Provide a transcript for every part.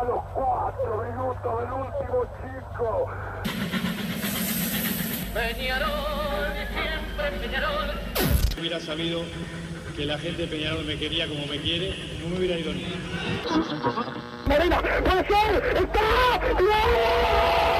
a los cuatro minutos del último chico. Peñarol, siempre Peñarol. hubiera sabido que la gente de Peñarol me quería como me quiere, no me hubiera ido ni. Marina, puede ser, está, No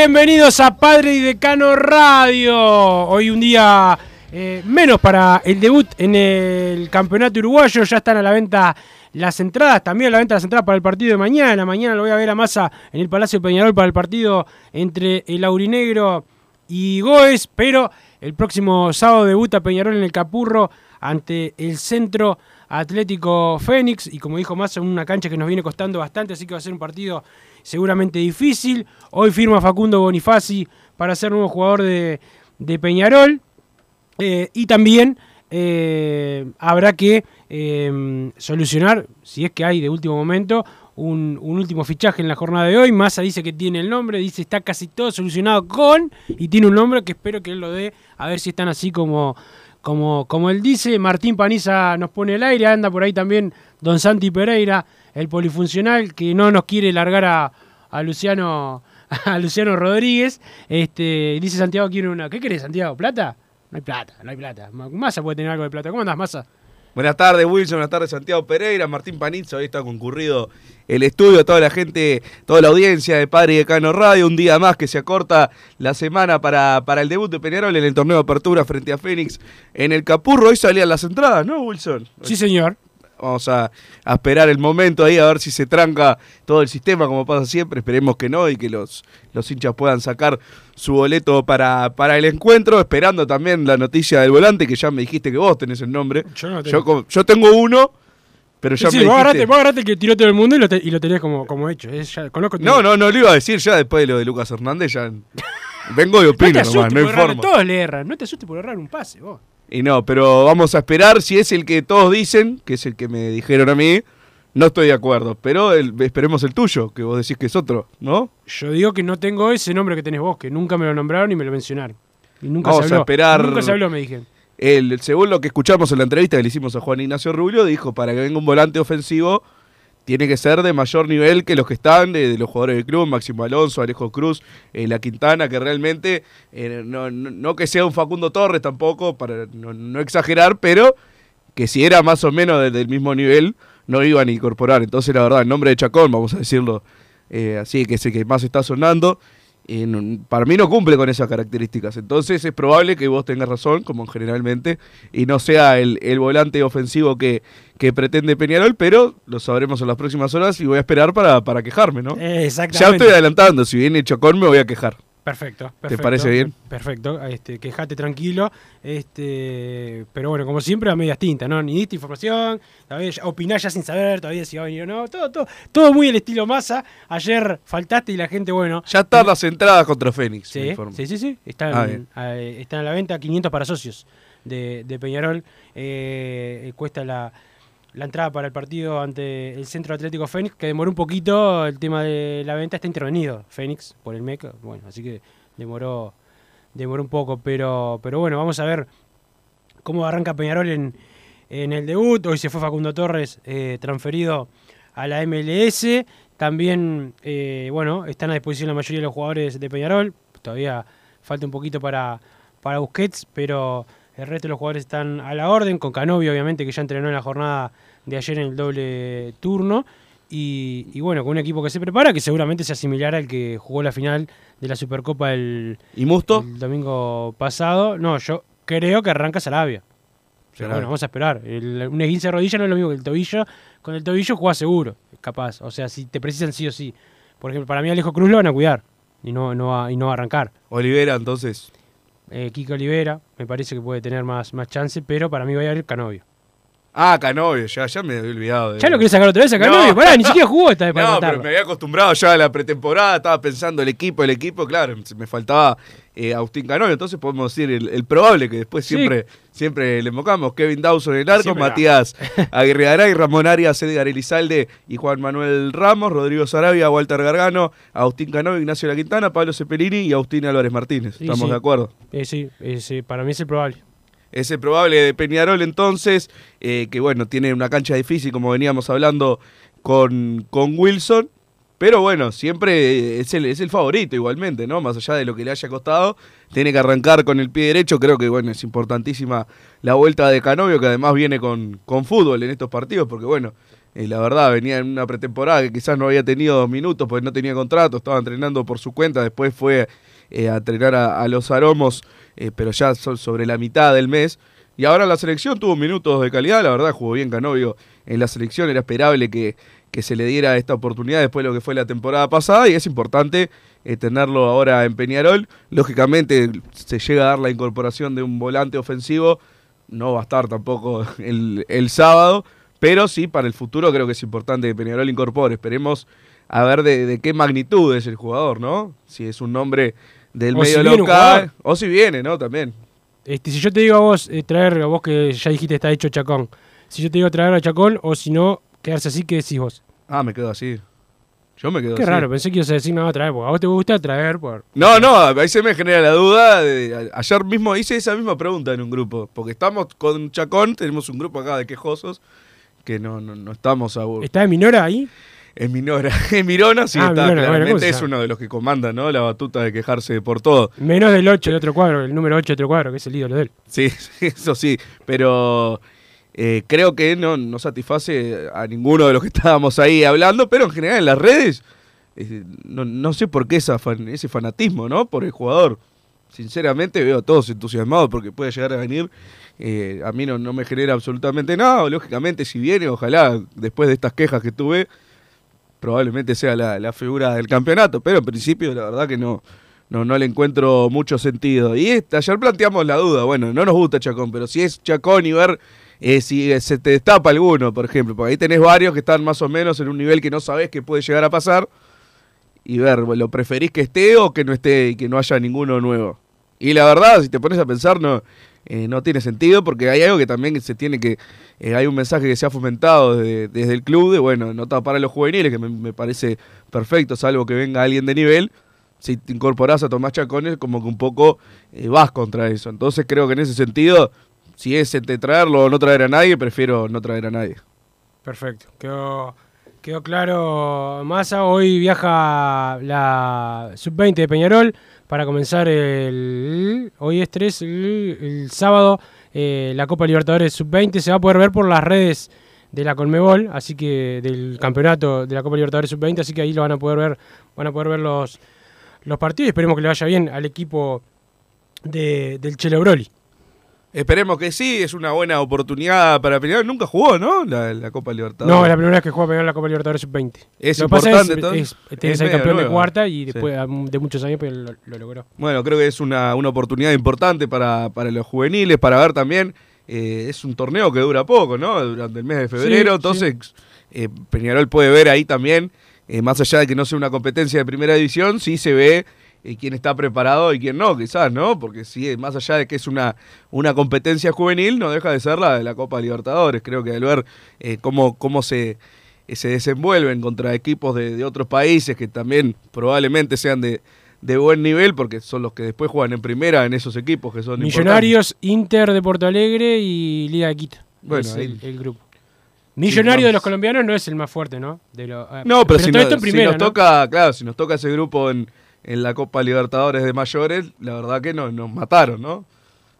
Bienvenidos a Padre y Decano Radio. Hoy un día eh, menos para el debut en el campeonato uruguayo. Ya están a la venta las entradas, también a la venta las entradas para el partido de mañana. Mañana lo voy a ver a Massa en el Palacio Peñarol para el partido entre el Aurinegro y Goes, pero el próximo sábado debuta Peñarol en el Capurro ante el Centro Atlético Fénix y como dijo Massa, una cancha que nos viene costando bastante, así que va a ser un partido seguramente difícil. Hoy firma Facundo Bonifaci para ser nuevo jugador de, de Peñarol eh, y también eh, habrá que eh, solucionar, si es que hay de último momento, un, un último fichaje en la jornada de hoy. Massa dice que tiene el nombre, dice está casi todo solucionado con, y tiene un nombre que espero que él lo dé, a ver si están así como, como, como él dice. Martín Paniza nos pone el aire, anda por ahí también Don Santi Pereira, el polifuncional, que no nos quiere largar a, a Luciano. A Luciano Rodríguez, este, dice Santiago quiere una. ¿Qué querés, Santiago? ¿Plata? No hay plata, no hay plata. Massa puede tener algo de plata. ¿Cómo andás, Massa? Buenas tardes, Wilson. Buenas tardes, Santiago Pereira, Martín Panizzo. Hoy está concurrido el estudio, toda la gente, toda la audiencia de Padre y Decano Radio. Un día más que se acorta la semana para, para el debut de Peñarol en el torneo de apertura frente a Fénix en el Capurro. Hoy salían las entradas, ¿no, Wilson? Sí, señor. Vamos a, a esperar el momento ahí a ver si se tranca todo el sistema como pasa siempre. Esperemos que no y que los, los hinchas puedan sacar su boleto para, para el encuentro. Esperando también la noticia del volante, que ya me dijiste que vos tenés el nombre. Yo no tengo. Yo, tengo uno, pero ya Sí, me vos dijiste... agarraste, vos agarraste el que tiró todo el mundo y lo, te- y lo tenés como, como hecho. Es- ya conozco tu- No, no, no lo iba a decir ya después de lo de Lucas Hernández. Ya vengo y No te opino nomás, no informo. Todos le erran. No te asustes por errar un pase, vos. Y no, pero vamos a esperar si es el que todos dicen, que es el que me dijeron a mí. No estoy de acuerdo, pero el- esperemos el tuyo, que vos decís que es otro, ¿no? Yo digo que no tengo ese nombre que tenés vos, que nunca me lo nombraron ni me lo mencionaron. Y nunca Vamos se a esperar- Nunca se habló, me dijeron. El, según lo que escuchamos en la entrevista que le hicimos a Juan Ignacio Rubio, dijo, para que venga un volante ofensivo, tiene que ser de mayor nivel que los que están, de, los jugadores del club, Máximo Alonso, Alejo Cruz, eh, La Quintana, que realmente, eh, no, no- que sea un Facundo Torres tampoco, para no, exagerar, pero que si era más o menos de- del mismo nivel, no iban a incorporar. Entonces, la verdad, el nombre de Chacón, vamos a decirlo eh, así, que es el que más está sonando, eh, no- para mí no cumple con esas características. Entonces es probable que vos tengas razón, como generalmente, y no sea el, el volante ofensivo que, que pretende Peñarol, pero lo sabremos en las próximas horas y voy a esperar para, para quejarme, ¿no? Eh, Ya exactamente. estoy adelantando, si viene Chacón me voy a quejar. Perfecto, perfecto. parece bien? Perfecto, este, quejate tranquilo. Este, pero bueno, como siempre, a medias tintas, ¿no? Ni diste información, todavía opinás ya sin saber todavía si va a venir o no. Todo, todo, todo muy el estilo masa. Ayer faltaste y la gente, bueno. Ya están las entradas contra Fénix. Sí, sí, sí, sí. Están, Ah, están a la venta 500 para socios de, de Peñarol. Eh, eh, cuesta la, la entrada para el partido ante el Centro Atlético Fénix, que demoró un poquito el tema de la venta. Está intervenido Fénix por el MEC. Bueno, así que demoró demoró un poco, pero, pero bueno, vamos a ver cómo arranca Peñarol en, en el debut. Hoy se fue Facundo Torres eh, transferido a la MLS. También, eh, bueno, están a disposición la mayoría de los jugadores de Peñarol. Todavía falta un poquito para, para Busquets, pero el resto de los jugadores están a la orden. Con Canovio, obviamente, que ya entrenó en la jornada de ayer en el doble turno. Y, y bueno, con un equipo que se prepara, que seguramente se asimilará al que jugó la final de la Supercopa el, ¿Y Musto? el domingo pasado. No, yo creo que arranca Sarabia. Pero bueno, vamos a esperar. El- un esguince de rodilla no es lo mismo que el tobillo. Con el tobillo juega seguro, capaz. O sea, si te precisan sí o sí. Por ejemplo, para mí Alejo Cruz lo van a cuidar y no, no, va, y no va a arrancar. Olivera, entonces. Eh, Olivera me parece que puede tener más, más chance, pero para mí va a ir Canovio. Ah, Canovio, ya, ya me había olvidado. de- ¿Ya lo querés sacar otra vez a No. Canovio? Pará, ni siquiera jugó esta vez para No, matarlo. pero me había acostumbrado ya a la pretemporada, estaba pensando el equipo, el equipo, claro, me faltaba eh, Agustín Canovio, entonces podemos decir el, el probable que después Sí. siempre, siempre le invocamos, Kevin Dawson en el arco, Siempre. Matías Aguirre Garay, Ramón Arias, Edgar Elizalde y Juan Manuel Ramos, Rodrigo Sarabia, Walter Gargano, Agustín Canovio, Ignacio La Quintana, Pablo Cepelini y Agustín Álvarez Martínez. Sí, ¿Estamos sí. de acuerdo? Eh, sí, eh, sí, para mí es el probable. Ese probable de Peñarol entonces, eh, que bueno, tiene una cancha difícil como veníamos hablando con, con Wilson, pero bueno, siempre es el, es el favorito igualmente, ¿no? Más allá de lo que le haya costado, tiene que arrancar con el pie derecho, creo que bueno, es importantísima la vuelta de Canovio, que además viene con, con fútbol en estos partidos, porque bueno, eh, la verdad venía en una pretemporada que quizás no había tenido minutos, porque no tenía contrato, estaba entrenando por su cuenta, después fue eh, a entrenar a, a los aromos, eh, pero ya so- sobre la mitad del mes. Y ahora la selección tuvo minutos de calidad, la verdad jugó bien Canovio en la selección, era esperable que, que se le diera esta oportunidad después de lo que fue la temporada pasada y es importante eh, tenerlo ahora en Peñarol. Lógicamente se llega a dar la incorporación de un volante ofensivo, no va a estar tampoco el, el sábado, pero sí para el futuro creo que es importante que Peñarol incorpore. Esperemos a ver de, de qué magnitud es el jugador, ¿no? Si es un nombre del O medio local, o si viene, ¿no? También. Este, si yo te digo a vos eh, traer, a vos que ya dijiste está hecho Chacón, si yo te digo traer a Chacón o si no, quedarse así, ¿qué decís vos? Ah, me quedo así. Yo me quedo Qué así. raro, pensé que ibas a decir no, traer, porque a vos te gusta traer por... No, no, ahí se me genera la duda. de- ayer mismo hice esa misma pregunta en un grupo. Porque estamos con Chacón, tenemos un grupo acá de quejosos que no, no, no estamos a ¿Está de Minora ahí? En Minora. En Mirona sí Ah, está, bueno, claramente ¿cómo se es uno de los que comanda, ¿no? La batuta de quejarse por todo. Menos del 8 de otro cuadro, el número 8 de otro cuadro, que es el ídolo de él. Sí, eso sí, pero eh, creo que no, no satisface a ninguno de los que estábamos ahí hablando, pero en general en las redes, eh, no, no sé por qué esa fan- ese fanatismo, ¿no? Por el jugador. Sinceramente veo a todos entusiasmados porque puede llegar a venir. Eh, a mí no, no me genera absolutamente nada. Lógicamente, si viene, ojalá después de estas quejas que tuve, probablemente sea la, la figura del campeonato. Pero en principio, la verdad que no, no, no le encuentro mucho sentido. Y este, ayer planteamos la duda, bueno, no nos gusta Chacón, pero si es Chacón y ver eh, si eh, se te destapa alguno, por ejemplo, porque ahí tenés varios que están más o menos en un nivel que no sabés que puede llegar a pasar, y ver, ¿lo preferís que esté o que no esté y que no haya ninguno nuevo? Y la verdad, si te pones a pensar, no, eh, no tiene sentido, porque hay algo que también se tiene que, eh, hay un mensaje que se ha fomentado desde, el club bueno, no tapar a los juveniles, que me, me parece perfecto, salvo que venga alguien de nivel, si te incorporás a Tomás Chacones, como que un poco eh, vas contra eso. Entonces creo que en ese sentido, si es entre traerlo o no traer a nadie, prefiero no traer a nadie. Perfecto, quedó, quedó claro Massa. Hoy viaja la sub-20 de Peñarol para comenzar el. Hoy es 3, el, sábado, eh, la Copa Libertadores sub-20. Se va a poder ver por las redes de la Conmebol, así que del campeonato de la Copa Libertadores sub-20, así que ahí lo van a poder ver, van a poder ver los, los partidos. Esperemos que le vaya bien al equipo de, del Chelo Broli. Esperemos que sí, es una buena oportunidad para Peñarol. Nunca jugó, ¿no? La, la Copa Libertadores. No, la primera vez que juega Peñarol la Copa Libertadores sub-20. Es Lo que pasa importante, es, entonces. es, campeón de cuarta y Sí. después de muchos años pero lo, lo logró. Bueno, creo que es una, una oportunidad importante para, para los juveniles, para ver también. eh, es un torneo que dura poco, ¿no? Durante el mes de febrero. Sí, entonces, eh, Peñarol puede ver ahí también, eh, más allá de que no sea una competencia de primera división, sí se ve eh, quién está preparado y quién no, quizás, ¿no? Porque sí, más allá de que es una, una competencia juvenil, no deja de ser la de la Copa Libertadores. Creo que al ver eh, cómo, cómo se, eh, se desenvuelven contra equipos de, de otros países que también probablemente sean de, de buen nivel, porque son los que después juegan en primera en esos equipos que son Millonarios, Inter de Porto Alegre y Liga de Quito. Bueno, es ahí- el, el grupo. Millonario de los colombianos no es el más fuerte, ¿no? De lo- ah, No, pero, si, no- nos ¿no? toca, claro, si nos toca ese grupo en, en la Copa Libertadores de mayores, la verdad que no, nos mataron, ¿no? O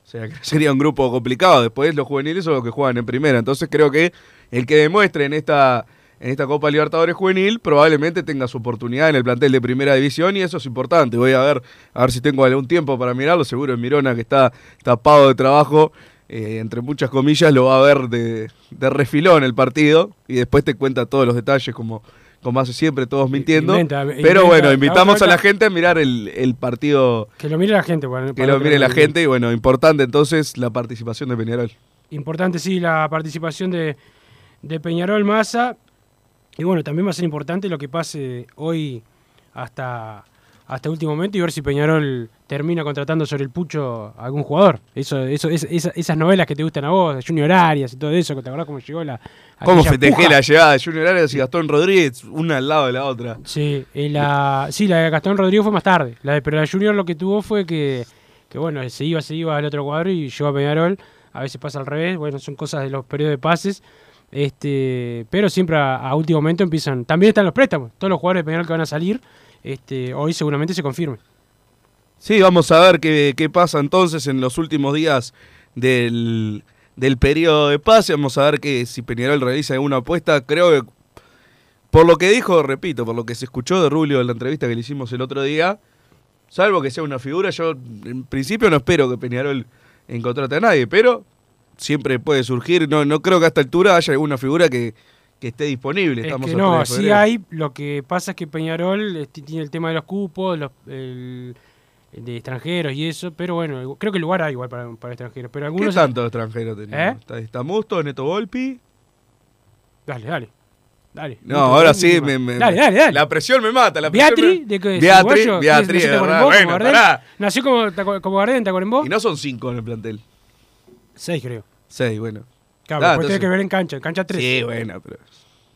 sea, sería un grupo complicado. Después los juveniles son los que juegan en primera. Entonces creo que el que demuestre en esta, en esta Copa Libertadores juvenil probablemente tenga su oportunidad en el plantel de primera división y eso es importante. Voy a ver, a ver si tengo algún tiempo para mirarlo. Seguro en Mirona que está tapado de trabajo. eh, entre muchas comillas, lo va a ver de, de refilón el partido y después te cuenta todos los detalles como, como hace siempre, todos mintiendo. inventa- Pero inventa- bueno, invitamos a la gente a mirar el, el partido, Que lo mire la gente. para- que lo mire la gente y bueno, importante entonces la participación de Peñarol. Importante, sí, la participación de, de Peñarol Massa. Y bueno, también va a ser importante lo que pase hoy hasta, hasta último momento y ver si Peñarol termina contratando sobre el pucho a algún jugador. Eso, eso, es- esa- esas novelas que te gustan a vos, Junior Arias y todo eso, que te acordás cómo llegó la. ¿Cómo festejé puja? la llegada de Junior Arias y Gastón Rodríguez, una al lado de la otra? Sí, la, sí, la de Gastón Rodrigo fue más tarde. La de, pero la de Junior lo que tuvo fue que, que, bueno, se iba, se iba al otro cuadro y llegó a Peñarol. A veces pasa al revés, bueno, son cosas de los periodos de pases. Este, pero siempre a, a último momento empiezan. También están los préstamos. Todos los jugadores de Peñarol que van a salir, este, hoy seguramente se confirme. Sí, vamos a ver qué, qué pasa entonces en los últimos días del, del periodo de pase. Vamos a ver que si Peñarol realiza alguna apuesta. Creo que, por lo que dijo, repito, por lo que se escuchó de Rubio en la entrevista que le hicimos el otro día, salvo que sea una figura, yo en principio no espero que Peñarol encontrate a nadie, pero siempre puede surgir. No, no creo que a esta altura haya alguna figura que, que esté disponible. Es Estamos que a no, 3 de sí hay. Lo que pasa es que Peñarol este, tiene el tema de los cupos, los, el- el de extranjeros y eso. Pero bueno, creo que el lugar hay igual para, para extranjeros. Pero ¿Qué algunos. tanto extranjero tenemos? ¿Eh? Está, está Musto, Neto Volpi. Dale, dale. Dale. No, ahora sí, me, Dale, dale, dale. La presión me mata. La presión Beatri, me- de que es Beatri, uruguayo, Beatri, ¿nació de verdad. como Bueno, pará. Nació como, como ¿te acuerdas? Y no son cinco en el plantel. Seis, creo. Seis, bueno. Claro, Ah, después entonces- tenés que ver en cancha, en cancha tres. Sí, bueno, pero.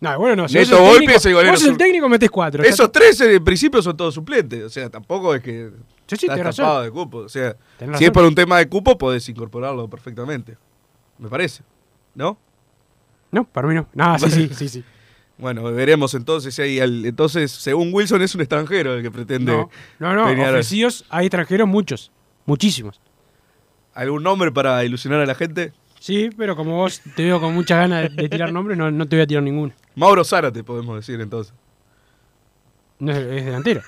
No, bueno, no. Si Neto técnico- es el golero Vos sos el técnico, metés cuatro. ya Esos está. tres en principio son todos suplentes. O sea, tampoco es que. Sí, sí, estás razón. de cupo. O sea, Tenés si es por un tema de cupo, podés incorporarlo perfectamente. Me parece. ¿No? No, para mí no. No, sí, sí, sí, sí. Bueno, veremos entonces si hay. al- Entonces, según Wilson, es un extranjero el que pretende. No, no, no. Peñarol. Ofrecidos hay extranjeros muchos. Muchísimos. ¿Algún nombre para ilusionar a la gente? Sí, pero como vos te veo con muchas ganas de, de tirar nombres, no, no te voy a tirar ninguno. Mauro Zárate, podemos decir entonces. No es, es delantero.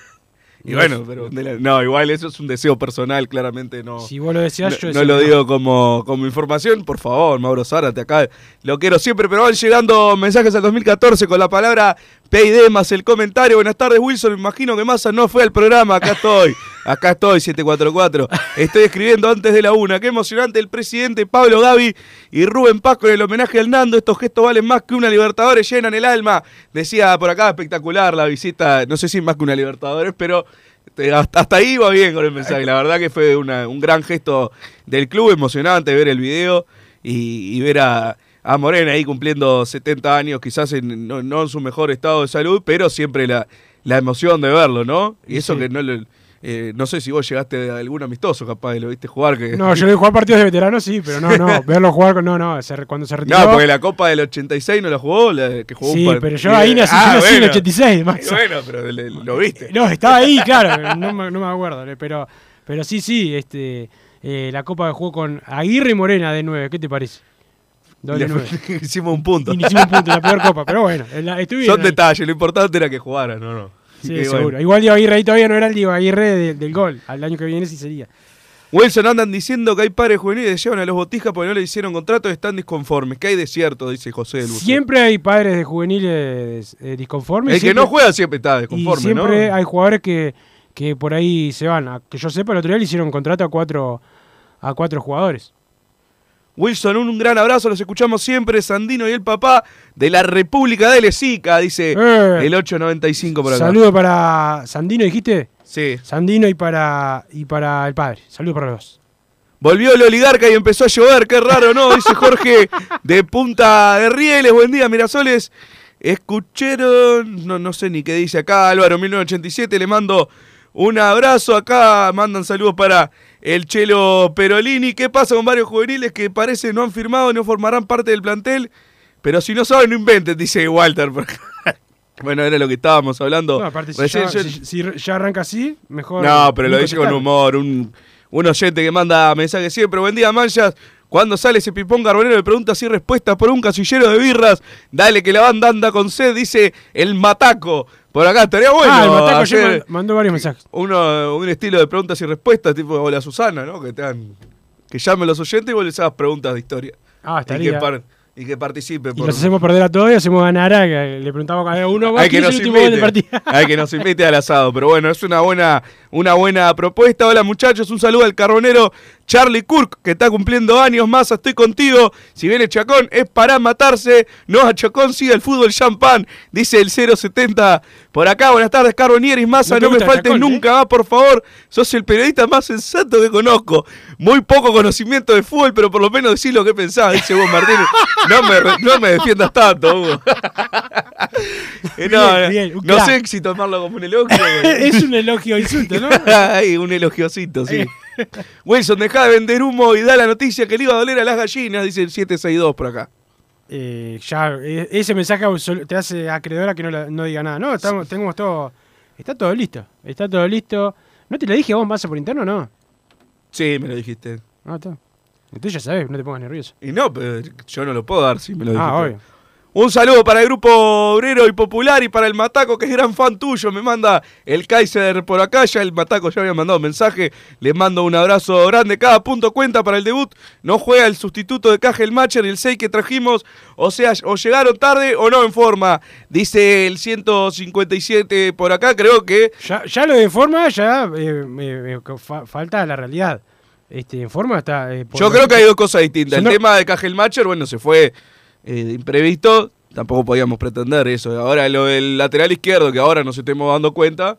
Y bueno, pero de la- no, igual eso es un deseo personal, claramente no. Si vos lo deseás, no, yo no lo digo como, como información, por favor, Mauro Zárate, acá lo quiero siempre, pero van llegando mensajes al 2014 con la palabra PID más el comentario. Buenas tardes, Wilson, me imagino que Massa no fue al programa, acá estoy, acá estoy, 744. Estoy escribiendo antes de la una, qué emocionante el presidente Pablo Gavi y Rubén Paz con el homenaje al Nando, estos gestos valen más que una Libertadores, llenan el alma. Decía por acá, espectacular la visita, no sé si más que una Libertadores, pero... Este, Hasta, ahí va bien con el mensaje. La verdad que fue una- un gran gesto del club, emocionante ver el video y, y ver a, a Morena ahí cumpliendo 70 años, quizás en- no, no en su mejor estado de salud, pero siempre la, la emoción de verlo, ¿no? Y eso Sí. que no le- eh, no sé si vos llegaste a algún amistoso capaz y lo viste jugar. Que... No, yo vi jugar partidos de veteranos, sí, pero no, no. Verlo jugar, no, no. cuando se retiró. No, porque la Copa del 86 no la jugó, la que jugó un Sí, par- pero yo ahí nací, Ah, yo nací en el bueno. 86, Y Max. Bueno, pero le- lo viste. No, estaba ahí, claro, no me, no me acuerdo, pero, pero sí, sí, este, eh, la Copa de jugó con Aguirre y Morena de 9, ¿qué te parece? Doble Le- 9. hicimos un punto. Y hicimos un punto, la peor copa, pero bueno, la- Son ahí. detalles, lo importante era que jugara, no, no. Sí, Y bueno. seguro. Igual Diego Aguirre ahí todavía no era el Diego Aguirre de- del gol, al año que viene sí sería. Wilson andan diciendo que hay padres juveniles que llevan a los botijas porque no le hicieron contrato y están disconformes. Que hay desierto, dice José del Buceo. Siempre hay padres de juveniles eh, disconformes. El que no juega siempre está Y disconforme, siempre ¿no? hay jugadores que, que por ahí se van. A- que yo sepa, el otro día le hicieron contrato a cuatro, a cuatro jugadores. Wilson, un, un gran abrazo, los escuchamos siempre, Sandino y el papá de la República de Lesica, dice Eh. el 895 por acá. Saludo para Sandino, dijiste. Sí. Sandino y para y para el padre. Saludos para los. Volvió el oligarca y empezó a llover, qué raro, ¿no? Dice Jorge de Punta de Rieles, buen día, Mirasoles. Escucharon, no, no sé ni qué dice acá, Álvaro 1987, le mando Un abrazo acá, mandan saludos para el Chelo Perolini. ¿Qué pasa con varios juveniles que parece no han firmado, no formarán parte del plantel? Pero si no saben, no inventen, dice Walter. bueno, era lo que estábamos hablando. No, aparte, si, Recién ya, yo- si- si ya arranca así, mejor. no, pero lo dice con humor. Un, un oyente que manda mensajes siempre. Buen día, Manchas. Cuando sale ese pipón carbonero de preguntas y respuestas por un casillero de birras, dale que la banda anda con sed, dice el mataco. Por acá estaría bueno. ah, el Mataco hacer mandó varios mensajes. uno, un estilo de preguntas y respuestas, tipo Hola Susana, ¿no? Que te dan, que llamen los oyentes y vos les hagas preguntas de historia. Ah, Y que, estaría. par- y que participen. Y por- los hacemos perder a todos y hacemos ganar a que le preguntamos a cada uno. hay que ¿quién es nos invite, hay que nos invite al asado, pero bueno, es una buena, una buena propuesta. Hola muchachos, un saludo al carbonero Charlie Kirk, que está cumpliendo años más, estoy contigo. Si viene Chacón es para matarse, no a Chacón sigue el fútbol champán, dice el 070 por acá. Buenas tardes, Carbonieris Massa, No me faltes Chacón, ¿eh? nunca más, por favor. Sos el periodista más sensato que conozco. Muy poco conocimiento de fútbol, pero por lo menos decís lo que pensás, dice vos Martínez. No me, no me defiendas tanto, Hugo. Eh, no, Bien, bien, un no sé si tomarlo como un elogio. es un elogio insulto, ¿no? Ay, un elogiosito, sí. Wilson, deja de vender humo y da la noticia que le iba a doler a las gallinas, dice el 762 por acá. Eh, ya, eh, ese mensaje te hace acreedora que no, la- no diga nada. No, estamos, tenemos todo. Está todo listo. Está todo listo. ¿No te lo dije a vos, Massa, por interno o no? Sí, me lo dijiste. Ah, está. Entonces ya sabes, no te pongas nervioso. Y no, pero yo no lo puedo dar si me lo dijiste. Ah, obvio. Un saludo para el grupo obrero y popular y para el Mataco, que es gran fan tuyo. Me manda el Kaiser por acá. Ya el Mataco ya había mandado mensaje. Le mando un abrazo grande. Cada punto cuenta para el debut. No juega el sustituto de Caja el Matcher y el 6 que trajimos. O sea, o llegaron tarde o no en forma. Dice el 157 por acá. Creo que. Ya, ya lo de forma, ya eh, me- fa- falta la realidad. Este, en forma está. eh, Yo creo que hay dos cosas distintas. El tema de Caja el Matcher, bueno, se fue eh, imprevisto. Tampoco podíamos pretender eso. Ahora lo del lateral izquierdo, que ahora nos estemos dando cuenta.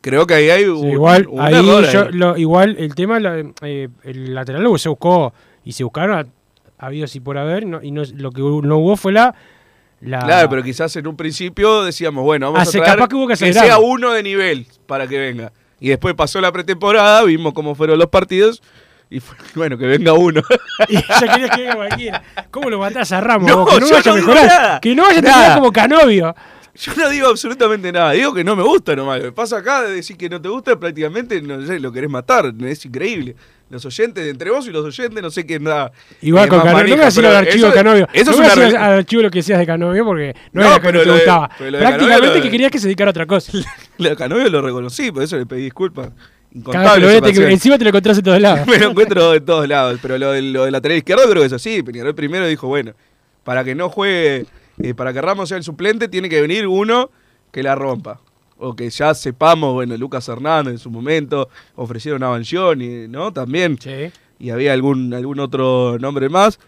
Creo que ahí hay Sí, un, igual, un ahí error ahí. yo- lo- igual el tema, eh, el lateral luego se buscó y se buscaron a- habidos y por haber, no- y no, lo que no hubo fue la. la Claro, pero quizás en un principio decíamos, bueno, vamos Ah, a traer capaz que hubo que que sea uno de nivel para que venga. Y después pasó la pretemporada, vimos cómo fueron los partidos y fue, bueno, que venga uno. Y ya querías que venga cualquiera. ¿Cómo lo matás a Ramos? No, vos? que no vaya a no digo mejorar. nada. Que no vaya a Nada. terminar como Canovio. Yo no digo absolutamente nada, digo que no me gusta nomás. Lo que pasa acá de decir que no te gusta prácticamente no sé, lo querés matar, es increíble. Los oyentes, entre vos y los oyentes, no sé quién da. Igual eh, con Canovio. No voy a decir al archivo de Canovio. Eso no es voy a una al archivo lo que decías de Canovio porque no, No, era que pero te lo de- gustaba. pero lo de Prácticamente Canovio que querías que se dedicara a otra cosa. Lo de Canovio lo reconocí, por eso le pedí disculpas. Ves, te- encima te lo encontrás en todos lados. Me lo encuentro de todos lados. Pero lo lo del lateral izquierdo creo que es así. Peñarol primero dijo, bueno, para que no juegue, eh, para que Ramos sea el suplente, tiene que venir uno que la rompa. O que ya sepamos, bueno, Lucas Hernández en su momento ofrecieron a Banchioni, ¿no? También. Sí. Y había algún, algún otro nombre más.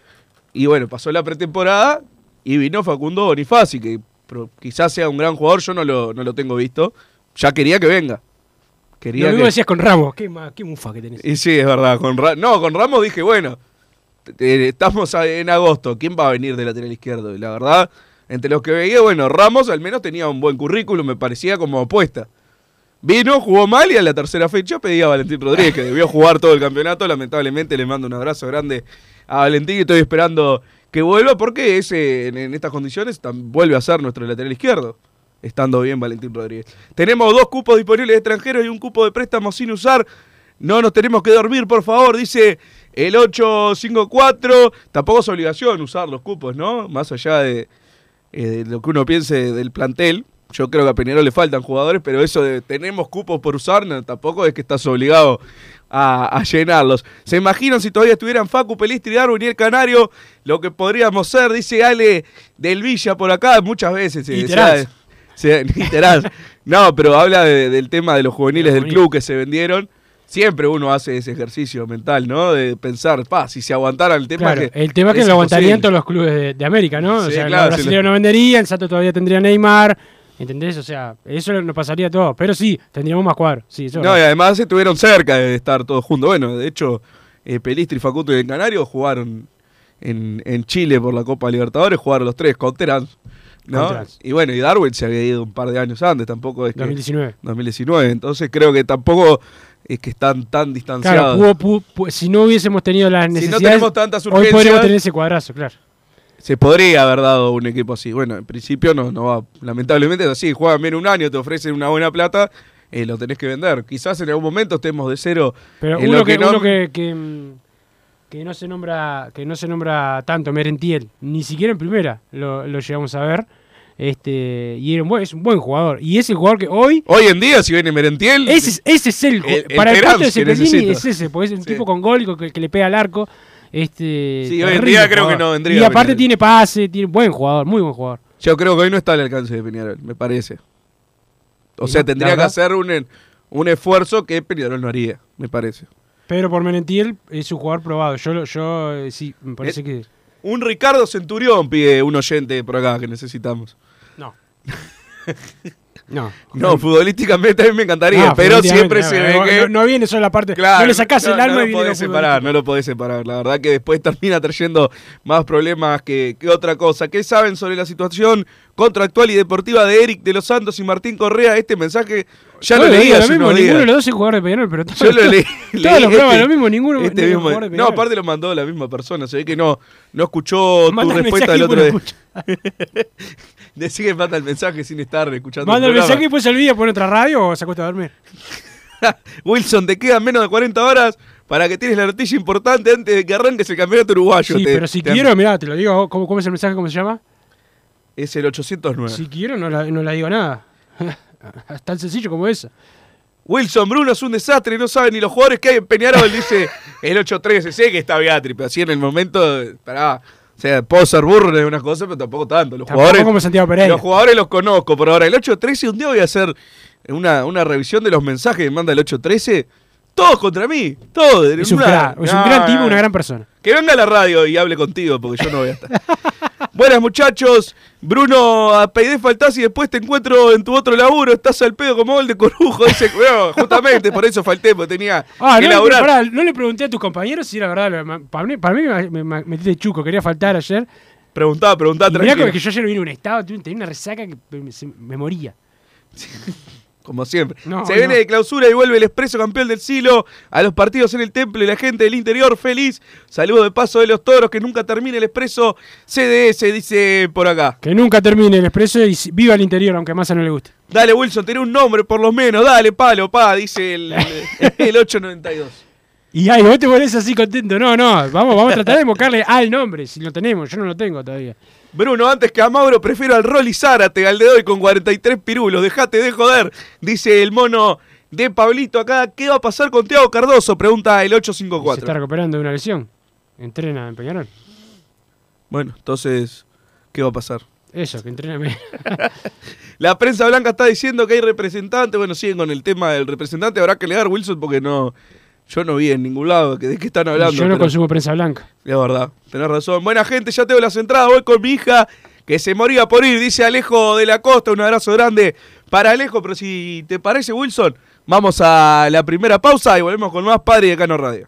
Y bueno, pasó la pretemporada y vino Facundo Bonifaci, que quizás sea un gran jugador, yo no lo, no lo tengo visto. Ya quería que venga. Quería Lo mismo que- decías con Ramos. Qué, ma- qué mufa que tenés. y sí, es verdad. Con Ra- no, con Ramos dije, bueno, eh, estamos en agosto. ¿Quién va a venir de lateral izquierdo? Y la verdad, entre los que veía, bueno, Ramos al menos tenía un buen currículum, me parecía como apuesta. Vino, jugó mal y a la tercera fecha pedía a Valentín Rodríguez, que debió jugar todo el campeonato. Lamentablemente le mando un abrazo grande a Valentín y estoy esperando que vuelva porque ese, en, en estas condiciones tam- vuelve a ser nuestro lateral izquierdo, estando bien Valentín Rodríguez. Tenemos dos cupos disponibles de extranjeros y un cupo de préstamos sin usar. No nos tenemos que dormir, por favor, dice el 854. Tampoco es obligación usar los cupos, ¿no? Más allá de, eh, de lo que uno piense del plantel. Yo creo que a Peñarol le faltan jugadores, pero eso de tenemos cupos por usar, no, tampoco es que estás obligado a, a llenarlos. ¿Se imaginan si todavía estuvieran Facu, Pelistri, Darwin y el Canario? Lo que podríamos ser, dice Ale del Villa por acá, muchas veces. Y se- y Terán. No, pero habla de- del tema de los juveniles del club que se vendieron. Siempre uno hace ese ejercicio mental, ¿no? De pensar, pa, si se aguantaran el tema Claro, que el tema es que es lo aguantarían todos los clubes de, de América, ¿no? o Sí, sea, claro, los le- no venderían, el Sato todavía tendría Neymar, ¿entendés? O sea, eso nos pasaría todo. Pero sí, tendríamos más cuadros. Sí, eso es No, y verdad. además estuvieron cerca de estar todos juntos. Bueno, de hecho, eh, Pelistri, Facundo y el Canario jugaron en, en Chile por la Copa Libertadores, jugaron los tres con Terán. ¿No? Y bueno, y Darwin se había ido un par de años antes, tampoco es que... 2019. 2019, entonces creo que tampoco es que están tan Claro, distanciados. pudo- pudo- pu- si no hubiésemos tenido las no necesidades, tenemos tantas hoy podríamos urgencias- tener ese cuadrazo, claro. Se podría haber dado un equipo así. Bueno, en principio no, no va. Lamentablemente es así. Juegan bien un año, te ofrecen una buena plata, eh, lo tenés que vender. Quizás en algún momento estemos de cero. Pero uno, lo que, no- uno que, que, mm, que no se nombra que no se nombra tanto, Merentiel, ni siquiera en primera lo, lo llegamos a ver. Este, y era un buen, es un buen jugador. Y es el jugador que hoy. Hoy en día, si viene Merentiel. Ese, es- ese es el. El- el para el puesto de Cepelini es ese, porque es un Sí. tipo con gol que, que le pega al arco. Este, Sí, hoy en día creo jugador. que no vendría Y aparte tiene pase, tiene buen jugador, muy buen jugador. Yo creo que hoy no está al alcance de Peñarol, me parece. O sea, no, tendría que hacer un, un esfuerzo que Peñarol no haría, me parece. Pero por Merentiel es un jugador probado. Yo, yo eh, sí, me parece Eh, que. Un Ricardo Centurión pide un oyente por acá que necesitamos. No. No. No, futbolísticamente a mí me encantaría, pero siempre se no, ve no, que. no, no viene solo la parte. Claro, no le sacás el alma no y lo viene podés separar, no lo podés separar. La verdad que después termina trayendo más problemas que, que otra cosa. ¿Qué saben sobre la situación contractual y deportiva de Eric de los Santos y Martín Correa? Este mensaje ya lo leí hace lo mismo, unos ninguno días. de los dos es jugador de Peñarol, pero todos, Yo lo leí. todos los programas este- lo mismo, ninguno este ninguno mismo- jugador de No, Peñarol. aparte lo mandó la misma persona. Se ve que no, no escuchó tu respuesta del otro día. Decí que manda el mensaje sin estar escuchando Manda el mensaje y después se olvida pone otra radio o se acuesta a dormir. Wilson, te quedan menos de 40 horas para que tienes la noticia importante antes de que arranques el campeonato uruguayo. Sí, Te- pero si te- quiero, mirá, te lo digo, ¿cómo, cómo es el mensaje? ¿Cómo se llama? Es el 809. Si quiero, no la, no la digo nada. es tan sencillo como eso. Wilson Bruno es un desastre, no saben ni los jugadores que hay en Peñarol, dice el 813. Sé que está Beatriz, pero así en el momento, pará. O sea, puedo ser burro en unas cosas, pero tampoco tanto. Los Tampoco jugadores, como Santiago Pereira. Los jugadores los conozco por ahora. El 813, un día voy a hacer una, una revisión de los mensajes que manda el 813. Todos contra mí, todos. Es un, Una- crack, es un gran tipo, una gran persona. Que venga a la radio y hable contigo, porque yo no voy a estar. Buenas muchachos, Bruno, a Peide faltás y después te encuentro en tu otro laburo, estás al pedo como gol de corujo, dice, bueno, justamente por eso falté, porque tenía Ah, que no le, laburar. pará, no le pregunté a tus compañeros si era verdad. Para mí, para mí me, me, me metiste chuco, quería faltar ayer. Preguntá, preguntá, Y mirá tranquilo. que yo ayer vine en un estado, tenía una resaca que me moría. Como siempre. No, Se no. viene de clausura y vuelve el expreso campeón del siglo a los partidos en el templo y la gente del interior feliz. Saludo de paso de los toros, que nunca termine el expreso CDS, dice por acá. Que nunca termine el expreso y viva el interior, aunque a Massa no le guste. Dale, Wilson, tiene un nombre por lo menos. Dale, palo, pa, dice el, el, el 892. Y ay, vos te pones así contento. No, no, vamos, vamos a tratar de invocarle al nombre, si lo tenemos. Yo no lo tengo todavía. Bruno, antes que a Mauro, prefiero al Rolly Zárate, al de hoy con 43 pirulos. Dejate de joder, dice el mono de Pablito acá. ¿Qué va a pasar con Tiago Cardoso? Pregunta el Se está 854. recuperando de una lesión. Entrena en Peñarol. Bueno, entonces, ¿qué va a pasar? Eso, que entrena en Peñarol. La prensa blanca está diciendo que hay representante. Bueno, siguen con el tema del representante. Habrá que leer, Wilson, porque no. Yo no vi en ningún lado que- de qué están hablando. Yo no pero- consumo prensa blanca. Es verdad, tenés razón. Buena gente, ya tengo las entradas. Voy con mi hija que se moría por ir, dice Alejo de la Costa. Un abrazo grande para Alejo. Pero si te parece, Wilson, vamos a la primera pausa y volvemos con más Padre de Cano Radio.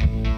you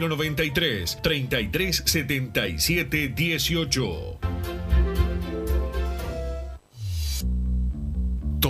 093 33 77 18.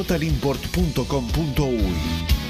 www.totalimport.com.uy.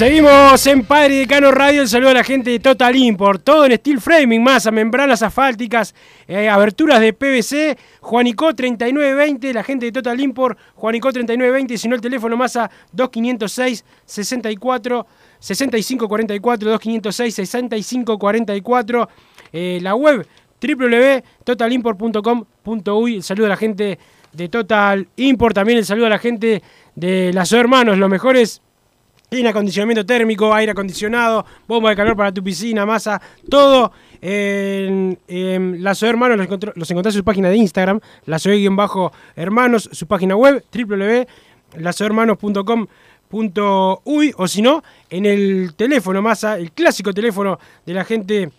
Seguimos en Padre Decano Radio. El saludo a la gente de Total Import. Todo en steel framing, masa, membranas asfálticas, eh, aberturas de PVC. Juanico 3920, la gente de Total Import. Juanico 3920, si no el teléfono masa 2506 64 6544 2506 6544. Eh, la web www.totalimport.com.uy. El saludo a la gente de Total Import. También el saludo a la gente de las hermanos, los mejores en acondicionamiento térmico, aire acondicionado, bomba de calor para tu piscina, masa, todo en, en Hermanos. Los, encontró- encontrás en su página de Instagram, Lazo-Hermanos, su página web, www.lazohermanos.com Uy, o si no, en el teléfono Massa, el clásico teléfono de la gente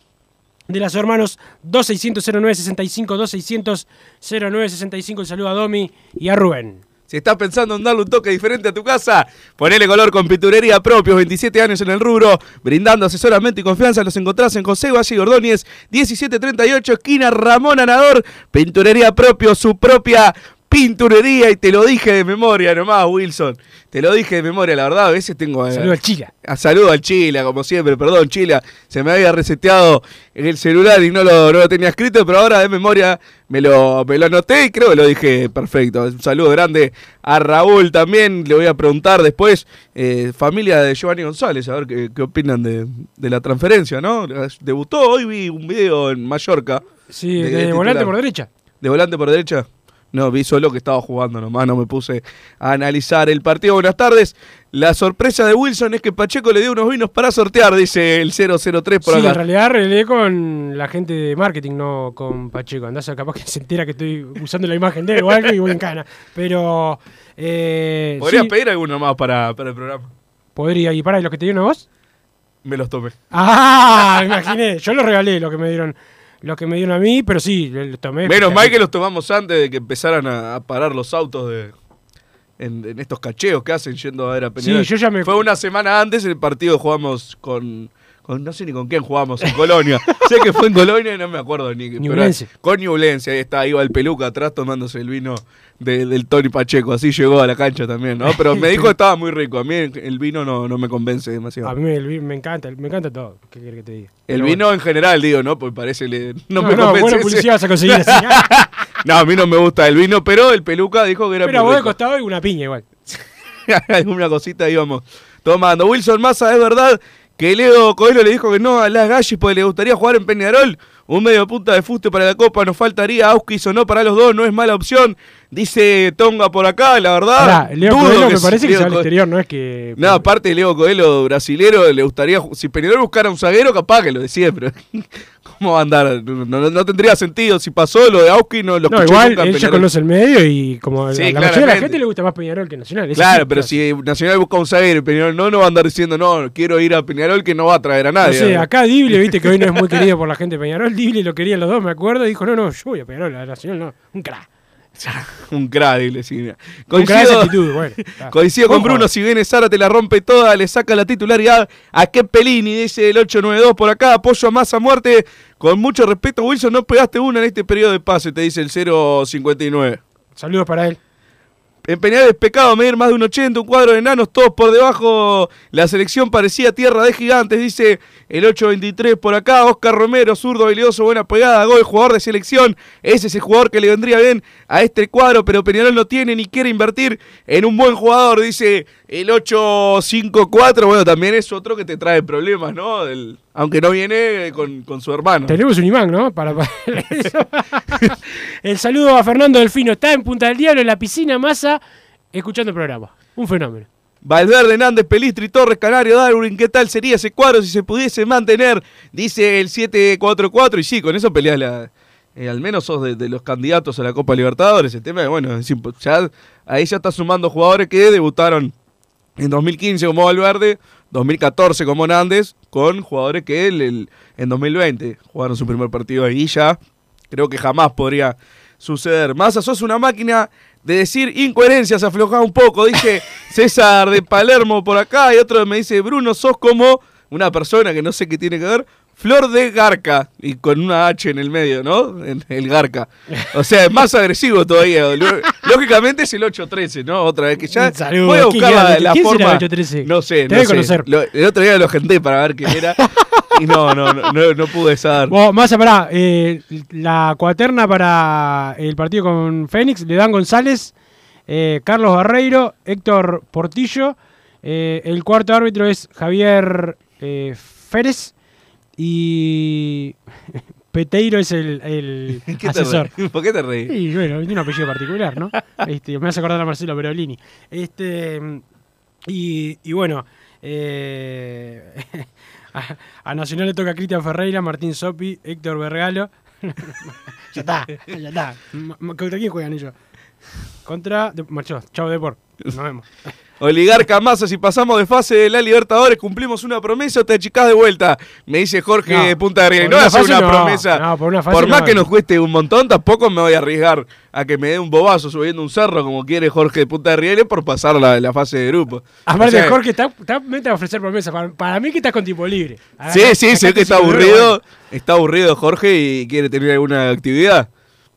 de las hermanos 2600-0965, 2600-0965. Un saludo a Domi y a Rubén. Si estás pensando en darle un toque diferente a tu casa, ponele color con pinturería propios, 27 años en el rubro, brindando asesoramiento y confianza. Los encontrás en José Valle y Ordóñez, 1738, esquina Ramón Anador. Pinturería propio, su propia pinturería. Y te lo dije de memoria nomás, Wilson. Te lo dije de memoria, la verdad. A veces tengo. Saludo al Chila. A saludo al Chila, como siempre. Perdón, Chila. Se me había reseteado en el celular y no lo, no lo tenía escrito, pero ahora de memoria me lo, me lo anoté y creo que lo dije perfecto. Un saludo grande a Raúl también. Le voy a preguntar después, eh, familia de Giovanni González, a ver qué, qué opinan de, de la transferencia, ¿no? Debutó hoy, vi un video en Mallorca. Sí, de, volante por derecha. ¿De volante por derecha? No, vi solo que estaba jugando nomás, no me puse a analizar el partido. Buenas tardes. La sorpresa de Wilson es que Pacheco le dio unos vinos para sortear, dice el 003 por sí, acá. en realidad arreglé con la gente de marketing, no con Pacheco. Andás capaz que se entera que estoy usando la imagen de él o algo y voy en cana. Pero. Eh, ¿Podrías sí, pedir alguno más para, para el programa? Podría. ¿Y para ¿y los que te dieron a vos? Me los tomé. Ah, imaginé. Yo los regalé, lo que me dieron. Los que me dieron a mí, pero sí, los tomé. Menos mal que los tomamos antes de que empezaran a, a parar los autos de en, en estos cacheos que hacen yendo a ver a Peñarol. Sí, yo ya me- Fue una semana antes el partido jugamos con, con- no sé ni con quién jugamos, en Colonia. sé que fue en Colonia y no me acuerdo ni. pero- Ñublense. con Ñublense, ahí está, iba el peluca atrás tomándose el vino de- del Tony Pacheco, así llegó a la cancha también, ¿no? Pero me dijo que estaba muy rico, a mí el vino no, no me convence demasiado. A mí el vi- me encanta, me encanta todo. ¿Qué quieres que te diga? El Pero vino en general, digo, ¿no? Porque parece le, no, No, me no, convence. buena ese. publicidad vas a conseguir así. no, a mí no me gusta el vino, pero el peluca dijo que era Pero vos de costado y una piña igual. Alguna cosita íbamos tomando. Wilson Massa, ¿es verdad que Leo Coelho le dijo que no a las Gallis porque le gustaría jugar en Peñarol? Un medio punta de fuste para la Copa, nos faltaría Auskis o no para los dos, no es mala opción. Dice Tonga por acá, la verdad. Pará, Leo Coelho me parece que se al exterior, no es que. No, aparte de Leo Coelho, brasilero, le gustaría. Si Peñarol buscara un zaguero, capaz que lo decía, pero. ¿Cómo va a andar? No, no- tendría sentido. Si pasó lo de Auski, no lo No, igual nunca Peñarol. conoce el medio y como Sí, a la mayoría de la gente le gusta más Peñarol que Nacional. eso Claro, sí, pero si Nacional busca un zaguero y Peñarol no, no va a andar diciendo, no, quiero ir a Peñarol que no va a traer a No nadie. sé, acá Dible, viste que hoy no es muy querido por la gente de Peñarol. Dible lo querían los dos, me acuerdo, y dijo, no, no, yo voy a Peñarol, a Nacional no. Un crack. un crack de Coincido, actitud, bueno. está. coincido con. Bruno, si viene Sara te la rompe toda, le saca la titularidad a qué Pelini, dice el 892 por acá, apoyo a más a muerte, con mucho respeto, Wilson, no pegaste una en este periodo de pase, te dice el 059. Saludos para él. En Peñarol es pecado medir más de un 80, un cuadro de enanos, todos por debajo. La selección parecía tierra de gigantes, dice el 823 por acá. Oscar Romero, zurdo, habilidoso, buena pegada, gol, jugador de selección. Ese es el jugador que le vendría bien a este cuadro, pero Peñarol no tiene ni quiere invertir en un buen jugador, dice el 854. Bueno, también es otro que te trae problemas, ¿no? Aunque no viene con, con su hermano. Tenemos un imán, ¿no? Para, para eso. el saludo a Fernando Delfino. Está en Punta del Diablo, en la piscina Massa, escuchando el programa. Un fenómeno. Valverde, Hernández, Pelistri, Torres, Canario, Darwin, ¿qué tal sería ese cuadro si se pudiese mantener? Dice el 744 y sí, con eso peleas la... eh, al menos sos de, de los candidatos a la Copa Libertadores. El tema es, bueno, es ya, ahí ya está sumando jugadores que debutaron en 2015 como Valverde, 2014 como Nández, con jugadores que el- en 2020 jugaron su primer partido ahí ya. Creo que jamás podría suceder. Massa, sos una máquina de decir incoherencias, aflojá un poco, dice César de Palermo por acá, y otro me dice, Bruno, sos como una persona que no sé qué tiene que ver, Flor de Garca, y con una H en el medio, ¿no? En el Garca. O sea, es más agresivo todavía. Lógicamente es el 813, ¿no? Otra vez que ya Un saludo. voy a buscar la, ¿Quién- la quién será forma. el 813? No sé, Te no sé. conocer. Lo- el otro día lo agendé para ver quién era. y no, no, no, no, no pude saber. Vos, Massa, pará. eh, la cuaterna para el partido con Fénix, le dan González, eh, Carlos Barreiro, Héctor Portillo. eh, el cuarto árbitro es Javier eh, Férez. Y Peteiro es el, el ¿Qué te asesor. ¿Por qué te reí? Y bueno, tiene un apellido particular, ¿no? Este, me hace acordar a Marcelo Perolini. Este, y, y bueno, eh, a, a Nacional le toca Cristian Ferreira, Martín Sopi, Héctor Vergalo. ya está, ya está. ¿Contra quién juegan ellos? Contra. De, macho, chao Depor. Nos vemos. Oligarca Massa, si pasamos de fase de la Libertadores, cumplimos una promesa o te achicás de vuelta. Me dice Jorge No, Punta de No una hace fase una no, promesa. no, por una fase por más que nos cueste un montón, tampoco me voy a arriesgar a que me dé un bobazo subiendo un cerro como quiere Jorge de Punta de Riel por pasar la, la fase de grupo. Aparte, O sea, Jorge, está, está mete a ofrecer promesas. Para, para mí que estás con tiempo libre. Sí, sí, sé que está aburrido. bueno. Está aburrido Jorge y quiere tener alguna actividad.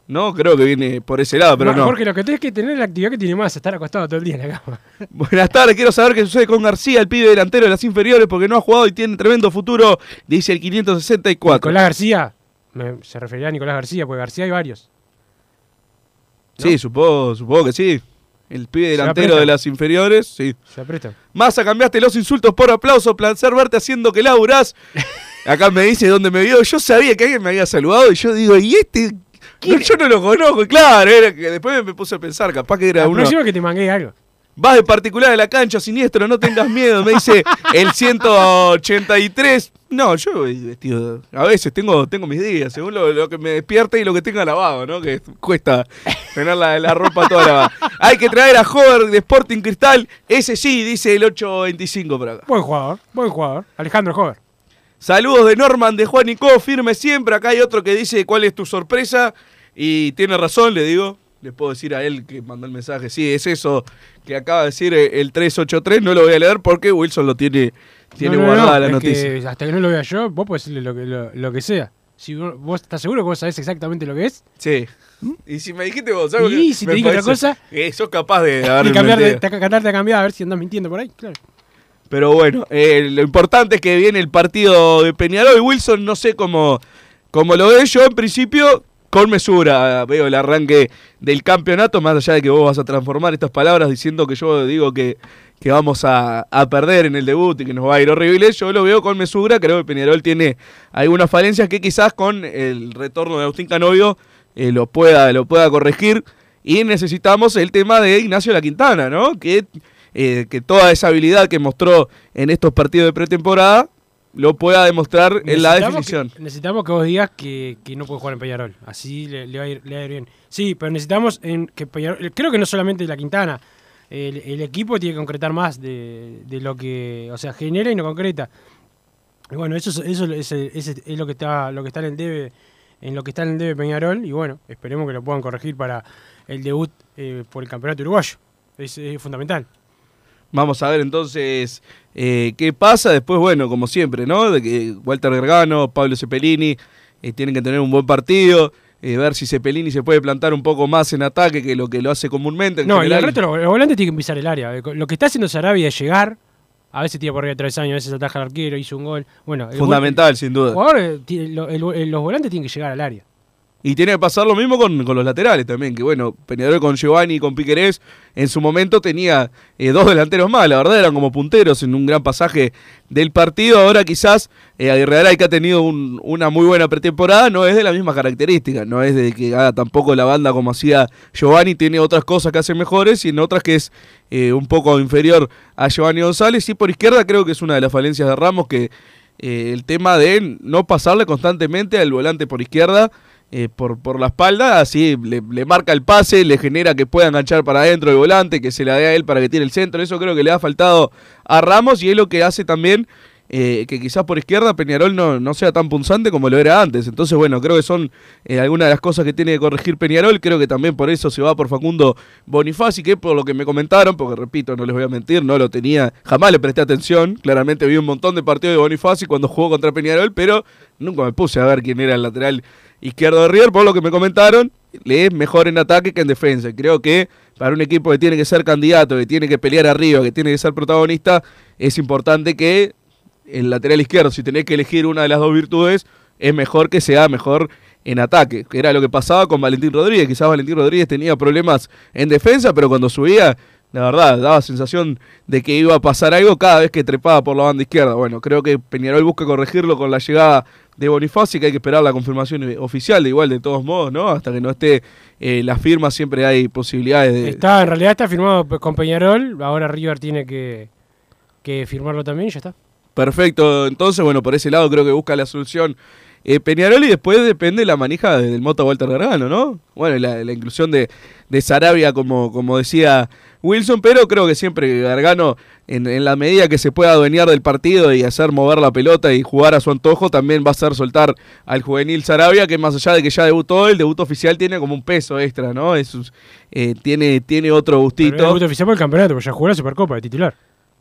No, creo que viene por ese lado, pero No, no. Jorge, lo que tienes que tener es la actividad que tiene más, estar acostado todo el día en la cama. Buenas tardes, quiero saber qué sucede con García, el pibe delantero de las inferiores, porque no ha jugado y tiene tremendo futuro, dice el 564. Nicolás García, me- se referirá a Nicolás García, porque García hay varios. Sí, supongo, supongo que sí. El pibe Se delantero aprieta. de las inferiores, sí. Se aprieta. Massa, cambiaste los insultos por aplauso, placer verte haciendo que laburás. Acá me dice dónde me vio. Yo sabía que alguien me había saludado y yo digo, ¿y este? No, yo no lo conozco, claro, era que después me puse a pensar, capaz que era La uno. próxima que te mangué algo. Vas de particular a la cancha, siniestro, no tengas miedo. Me dice el 183. No, yo voy vestido. A veces tengo, tengo mis días, según lo, lo que me despierte y lo que tenga lavado, ¿no? Que cuesta tener la, la ropa toda lavada. Hay que traer a Hover de Sporting Cristal. Ese sí, dice el 825 por acá. Buen jugador, buen jugador. Alejandro Jover. Saludos de Norman, de Juan Co, firme siempre. Acá hay otro que dice cuál es tu sorpresa. Y tiene razón, le digo. Le puedo decir a él que mandó el mensaje. Sí, es eso que acaba de decir eh, el 383. No lo voy a leer porque Wilson lo tiene, tiene No, no, no, guardada la noticia. que hasta que no lo vea yo, vos podés decirle lo que, lo, lo que sea. Si vos, vos estás seguro que vos sabés exactamente lo que es, Sí. Y si me dijiste vos, ¿sabes? Y si te digo otra cosa- que sos capaz de haberme cambiar de, a cambiar a ver si andás mintiendo por ahí, claro. Pero bueno, eh, lo importante es que viene el partido de Peñarol. Wilson, no sé cómo, cómo lo ve. Yo, en principio, con mesura veo el arranque del campeonato. Más allá de que vos vas a transformar estas palabras diciendo que yo digo que, que vamos a, a perder en el debut y que nos va a ir horrible. Yo lo veo con mesura. Creo que Peñarol tiene algunas falencias que quizás con el retorno de Agustín Canovio eh, lo, pueda, lo pueda corregir. Y necesitamos el tema de Ignacio La Quintana, ¿no? Que eh, que toda esa habilidad que mostró en estos partidos de pretemporada lo pueda demostrar en la definición. que- necesitamos que vos digas que, que no puede jugar en Peñarol. Así le, le va a ir, le va a ir bien. Sí, pero necesitamos en que Peñarol. Creo que no solamente la Quintana. El, el equipo tiene que concretar más de, de lo que. O sea, genera y no concreta. Y bueno, eso, es- eso es, es- es lo que está lo que está en el debe en lo que está en el debe Peñarol y bueno, esperemos que lo puedan corregir para el debut eh, por el campeonato uruguayo. Es, es fundamental. Vamos a ver entonces eh, qué pasa. Después, bueno, como siempre, ¿no? De que Walter Gargano, Pablo Cepelini eh, tienen que tener un buen partido. eh, ver si Cepelini se puede plantar un poco más en ataque que lo que lo hace comúnmente. En No, y el resto, los, los volantes tienen que pisar el área. Lo que está haciendo Sarabia es llegar. A veces tira por arriba tres años, a veces ataja al arquero, hizo un gol. Bueno, el Fundamental, gol- sin duda. el jugador, eh, tiene- el- el- los volantes tienen que llegar al área. Y tiene que pasar lo mismo con, con los laterales también, que bueno, Peñarol con Giovanni y con Piquerés en su momento tenía eh, dos delanteros más, la verdad eran como punteros en un gran pasaje del partido, ahora quizás eh, Aguirre que ha tenido un- una muy buena pretemporada, no es de la misma característica, no es de que haga tampoco la banda como hacía Giovanni, tiene otras cosas que hace mejores y en otras que es eh, un poco inferior a Giovanni González. Y por izquierda creo que es una de las falencias de Ramos que eh, el tema de no pasarle constantemente al volante por izquierda eh, por, por la espalda, así le, le marca el pase, le genera que pueda enganchar para adentro el volante, que se la dé a él para que tire el centro. Eso creo que le ha faltado a Ramos y es lo que hace también eh, que quizás por izquierda Peñarol no, no sea tan punzante como lo era antes. Entonces, bueno, creo que son eh, algunas de las cosas que tiene que corregir Peñarol. Creo que también por eso se va por Facundo Bonifaci, que por lo que me comentaron, porque repito, no les voy a mentir, no lo tenía, jamás le presté atención. Claramente vi un montón de partidos de Bonifaci cuando jugó contra Peñarol, pero nunca me puse a ver quién era el lateral izquierdo de River, por lo que me comentaron, le es mejor en ataque que en defensa. Creo que para un equipo que tiene que ser candidato, que tiene que pelear arriba, que tiene que ser protagonista, es importante que el lateral izquierdo, si tenés que elegir una de las dos virtudes, es mejor que sea mejor en ataque, que era lo que pasaba con Valentín Rodríguez. Quizás Valentín Rodríguez tenía problemas en defensa, pero cuando subía, la verdad, daba sensación de que iba a pasar algo cada vez que trepaba por la banda izquierda. Bueno, creo que Peñarol busca corregirlo con la llegada de Bonifaci, que hay que esperar la confirmación oficial, de igual de todos modos, ¿no? Hasta que no esté eh, la firma, siempre hay posibilidades de... Está, en realidad está firmado con Peñarol, ahora River tiene que, que firmarlo también y ya está. Perfecto, entonces, bueno, por ese lado creo que busca la solución eh, Peñarol y después depende la manija del Moto Walter Gargano, ¿no? Bueno, la, la inclusión de, de Sarabia, como, como decía Wilson, pero creo que siempre Gargano, en, en, la medida que se pueda adueñar del partido y hacer mover la pelota y jugar a su antojo, también va a hacer soltar al juvenil Sarabia, que más allá de que ya debutó, el debut oficial tiene como un peso extra, ¿no? Es, eh, tiene, tiene otro gustito. Pero el debut oficial por el campeonato, porque ya jugó la Supercopa de titular.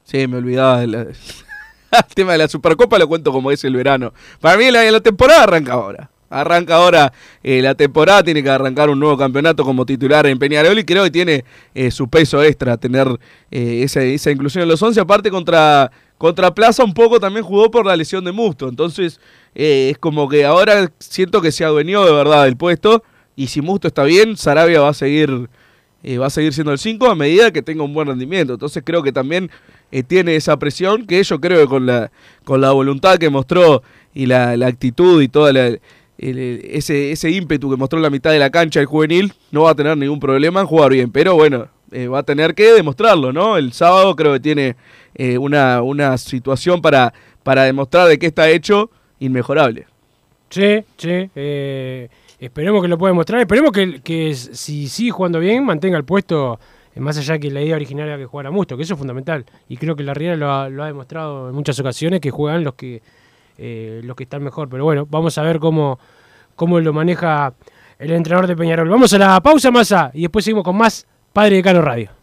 Sí, me olvidaba. De la... el tema de la Supercopa lo cuento como es el verano. Para mí la, la temporada arranca ahora. Arranca ahora eh, la temporada, tiene que arrancar un nuevo campeonato como titular en Peñarol y creo que tiene eh, su peso extra tener eh, esa, esa, inclusión en los 11. Aparte contra, contra Plaza un poco también jugó por la lesión de Musto. Entonces es como que ahora siento que se adueñó de verdad del puesto y si Musto está bien, Sarabia va a seguir... va a seguir siendo el 5 a medida que tenga un buen rendimiento. Entonces creo que también tiene esa presión que yo creo que con la, con la voluntad que mostró y la, la actitud y toda la, el, ese, ese ímpetu que mostró la mitad de la cancha el juvenil, no va a tener ningún problema en jugar bien. Pero bueno, eh, va a tener que demostrarlo, ¿no? El sábado creo que tiene eh, una, una situación para, para demostrar de qué está hecho inmejorable. Sí, sí. Eh, esperemos que lo pueda demostrar. Esperemos que, que si sigue jugando bien, mantenga el puesto más allá que la idea original era que jugara Musto, que eso es fundamental. Y creo que la Riera lo ha, lo ha demostrado en muchas ocasiones que juegan los que eh, los que están mejor. Pero bueno, vamos a ver cómo, cómo lo maneja el entrenador de Peñarol. Vamos a la pausa, Massa, y después seguimos con más Padre de Cano Radio.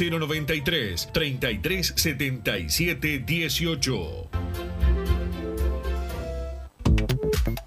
093 33 77 18.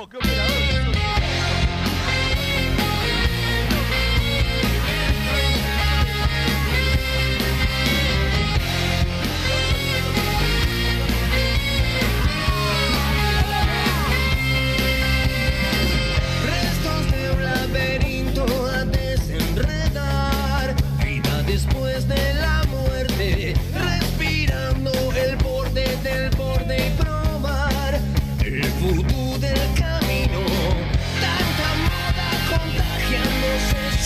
Restos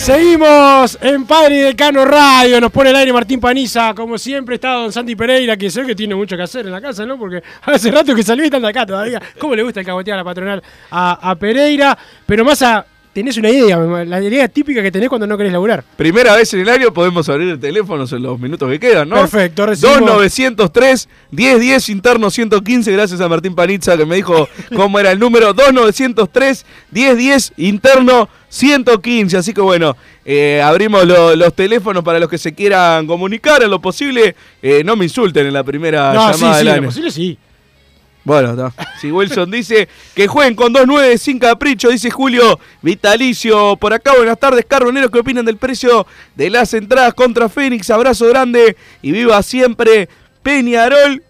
Seguimos en Padre y Decano Radio, nos pone el aire Martín Paniza, como siempre está Don Santi Pereira, que sé que tiene mucho que hacer en la casa, ¿no? Porque hace rato que salió y está acá todavía. ¿Cómo le gusta el cabotear a la patronal a Pereira? Pero más a, tenés una idea, la idea típica que tenés cuando no querés laburar. Primera vez en el año podemos abrir teléfonos en los minutos que quedan, ¿no? Perfecto, recibimos- 2903 1010 interno 115, gracias a Martín Panizza que me dijo cómo era el número. 2903 1010 interno 115. Así que bueno, eh, abrimos lo- los teléfonos para los que se quieran comunicar en lo posible. Eh, no me insulten en la primera No, sí, llamada sí, del lo año. posible sí. Bueno, está. Si Wilson dice que jueguen con 2-9 sin capricho, dice Julio Vitalicio. Por acá, buenas tardes, carboneros. ¿Qué opinan del precio de las entradas contra Fénix? Abrazo grande y viva siempre Peñarol.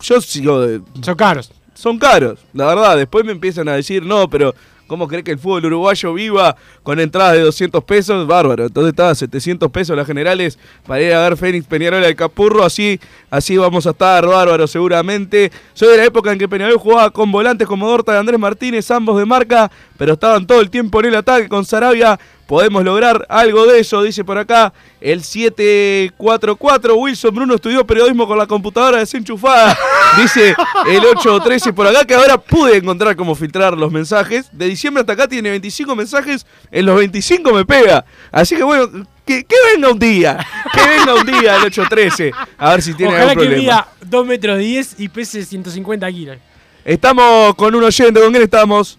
Yo sigo de. Son caros. Son caros, la verdad. Después me empiezan a decir, no, pero ¿cómo cree que el fútbol uruguayo viva con entradas de 200 pesos? Bárbaro. Entonces estaba 700 pesos las generales para ir a ver Fénix Peñarol al Capurro. Así, así vamos a estar, bárbaro, seguramente. Soy de la época en que Peñarol jugaba con volantes como Dorta y Andrés Martínez, ambos de marca, pero estaban todo el tiempo en el ataque con Sarabia. Podemos lograr algo de eso, dice por acá el 744. Wilson Bruno estudió periodismo con la computadora desenchufada, dice el 813 por acá, que ahora pude encontrar cómo filtrar los mensajes. De diciembre hasta acá tiene 25 mensajes, en los 25 me pega. Así que bueno, que, que venga un día, que venga un día el 813, a ver si tiene Ojalá algún que problema. mida 2 metros 10 y pese 150 kilos. Estamos con un oyente, ¿con quién estamos?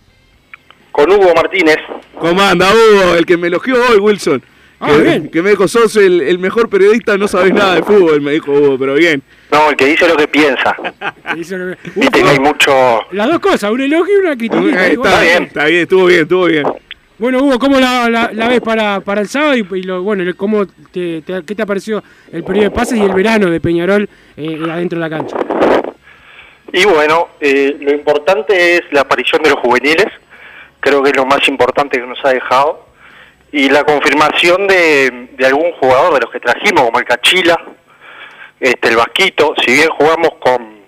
Con Hugo Martínez. ¿Cómo anda Hugo? El que me elogió hoy, Wilson. Ah, que, bien. que me dijo, sos el, el mejor periodista, no sabés nada de fútbol, me dijo Hugo, pero bien. No, el que dice lo que piensa. Viste que hay mucho... Las dos cosas, un elogio y una crítica. Eh, está bien, está bien, estuvo bien, estuvo bien. Bueno, Hugo, ¿cómo la, la- la ves para, para el sábado? Y, y lo, bueno, ¿cómo te, te- ¿qué te pareció el periodo de pases y el verano de Peñarol eh, adentro de la cancha? Y bueno, eh, lo importante es la aparición de los juveniles, creo que es lo más importante que nos ha dejado, y la confirmación de, de algún jugador de los que trajimos, como el Cachila, este, el Vasquito, si bien jugamos con,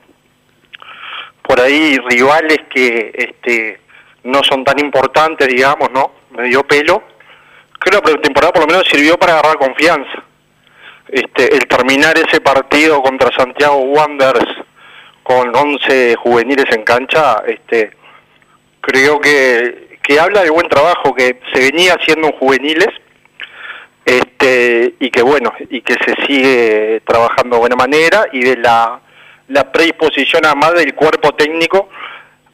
por ahí rivales que este, no son tan importantes, digamos, ¿no? Me dio pelo. Creo que la pretemporada por lo menos sirvió para agarrar confianza. Este, el terminar ese partido contra Santiago Wanderers con 11 juveniles en cancha, este, creo que, que habla del buen trabajo que se venía haciendo en juveniles este, y que bueno, y que se sigue trabajando de buena manera y de la, la predisposición además del cuerpo técnico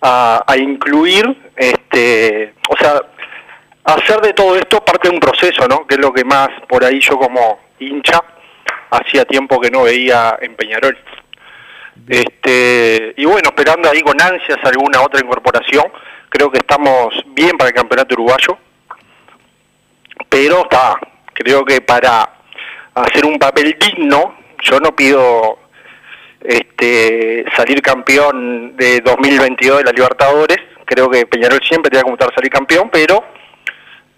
a, a incluir, este, o sea, hacer de todo esto parte de un proceso, ¿no? Que es lo que más por ahí yo como hincha hacía tiempo que no veía en Peñarol. Este, y bueno, esperando ahí con ansias alguna otra incorporación, creo que estamos bien para el campeonato uruguayo, pero está, creo que para hacer un papel digno, yo no pido este, salir campeón de 2022 de la Libertadores, creo que Peñarol siempre tiene que gustar salir campeón, pero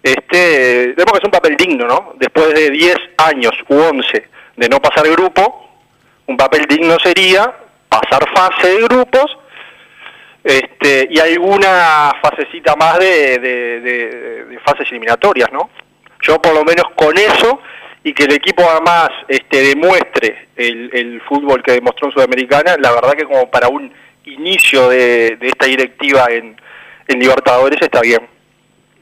este, tenemos que hacer un papel digno, ¿no? Después de 10 años u 11 de no pasar grupo, un papel digno sería pasar fase de grupos este, y alguna fasecita más de, de, fases eliminatorias, ¿no? Yo por lo menos con eso y que el equipo además este, demuestre el, el fútbol que demostró en Sudamericana, la verdad que como para un inicio de, de esta directiva en, en Libertadores está bien.